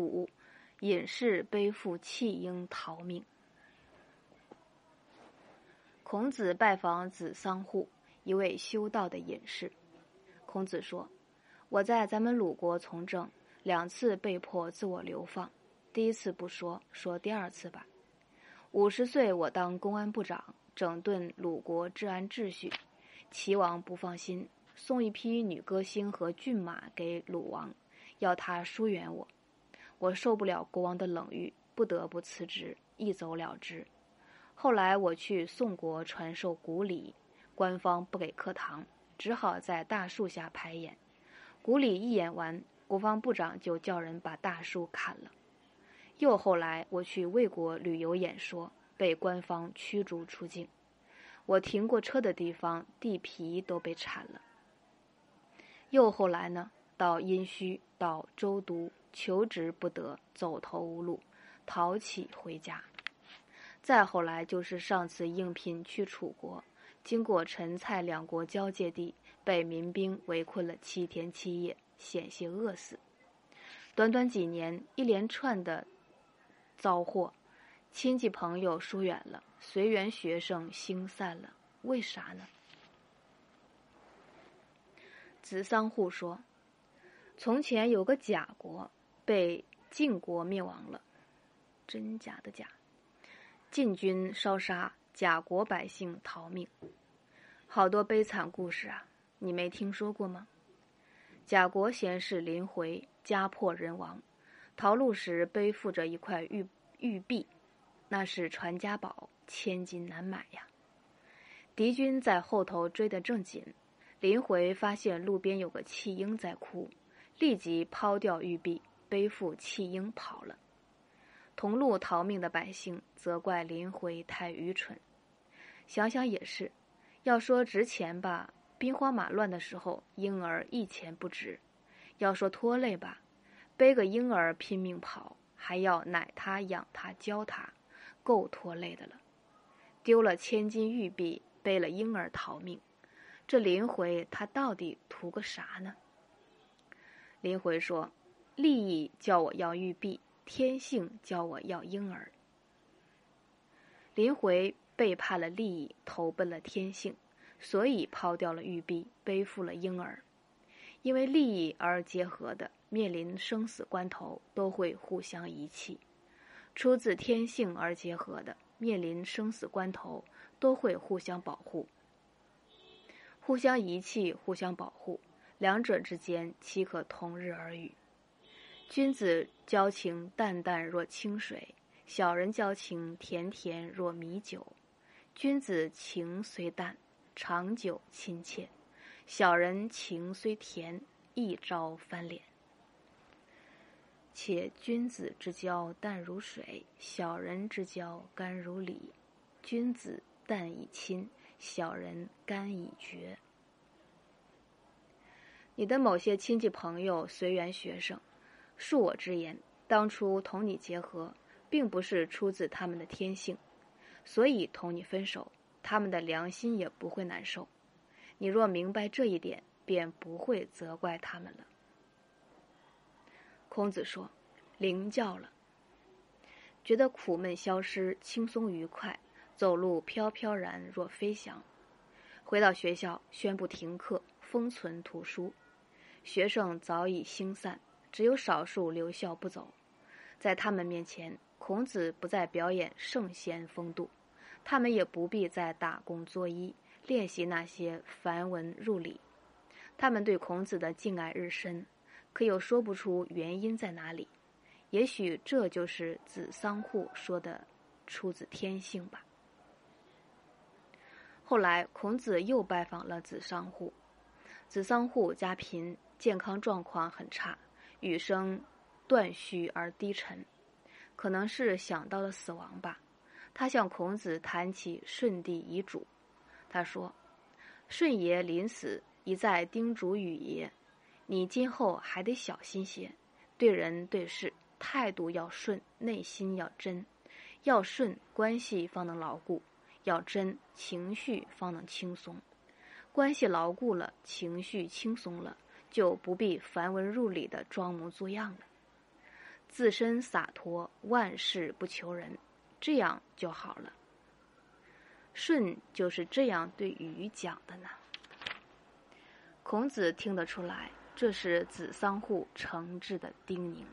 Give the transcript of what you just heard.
五，隐士背负弃婴逃命。孔子拜访子桑户，一位修道的隐士。孔子说：“我在咱们鲁国从政，两次被迫自我流放。第一次不说，说第二次吧。五十岁，我当公安部长，整顿鲁国治安秩序。齐王不放心，送一批女歌星和骏马给鲁王。”要他疏远我，我受不了国王的冷遇，不得不辞职，一走了之。后来我去宋国传授古礼，官方不给课堂，只好在大树下排演。古礼一演完，国防部长就叫人把大树砍了。又后来我去魏国旅游演说，被官方驱逐出境。我停过车的地方，地皮都被铲了。又后来呢？到殷墟，到周都，求职不得，走投无路，逃起回家。再后来就是上次应聘去楚国，经过陈蔡两国交界地，被民兵围困了七天七夜，险些饿死。短短几年，一连串的遭祸，亲戚朋友疏远了，随缘学生兴散了，为啥呢？子桑户说。从前有个贾国，被晋国灭亡了，真假的假？晋军烧杀，贾国百姓逃命，好多悲惨故事啊！你没听说过吗？贾国贤士林回家破人亡，逃路时背负着一块玉玉璧，那是传家宝，千金难买呀。敌军在后头追得正紧，林回发现路边有个弃婴在哭。立即抛掉玉璧，背负弃婴跑了。同路逃命的百姓责怪林回太愚蠢。想想也是，要说值钱吧，兵荒马乱的时候，婴儿一钱不值；要说拖累吧，背个婴儿拼命跑，还要奶他、养他、教他，够拖累的了。丢了千金玉璧，背了婴儿逃命，这林回他到底图个啥呢？林回说：“利益叫我要玉璧，天性叫我要婴儿。”林回背叛了利益，投奔了天性，所以抛掉了玉璧，背负了婴儿。因为利益而结合的，面临生死关头都会互相遗弃；出自天性而结合的，面临生死关头都会互相保护。互相遗弃，互相保护。两者之间岂可同日而语？君子交情淡淡若清水，小人交情甜甜若米酒。君子情虽淡，长久亲切；小人情虽甜，一朝翻脸。且君子之交淡如水，小人之交甘如醴。君子淡以亲，小人甘以绝。你的某些亲戚朋友、随缘学生，恕我直言，当初同你结合，并不是出自他们的天性，所以同你分手，他们的良心也不会难受。你若明白这一点，便不会责怪他们了。孔子说：“灵教了，觉得苦闷消失，轻松愉快，走路飘飘然若飞翔。回到学校，宣布停课，封存图书。”学生早已星散，只有少数留校不走。在他们面前，孔子不再表演圣贤风度，他们也不必再打工作揖，练习那些繁文缛礼。他们对孔子的敬爱日深，可又说不出原因在哪里。也许这就是子桑户说的出自天性吧。后来，孔子又拜访了子桑户，子桑户家贫。健康状况很差，雨声断续而低沉，可能是想到了死亡吧。他向孔子谈起舜帝遗嘱，他说：“舜爷临死一再叮嘱禹爷，你今后还得小心些，对人对事态度要顺，内心要真，要顺关系方能牢固，要真情绪方能轻松。关系牢固了，情绪轻松了。”就不必繁文缛礼的装模作样了。自身洒脱，万事不求人，这样就好了。舜就是这样对禹讲的呢。孔子听得出来，这是子桑户诚挚的叮咛。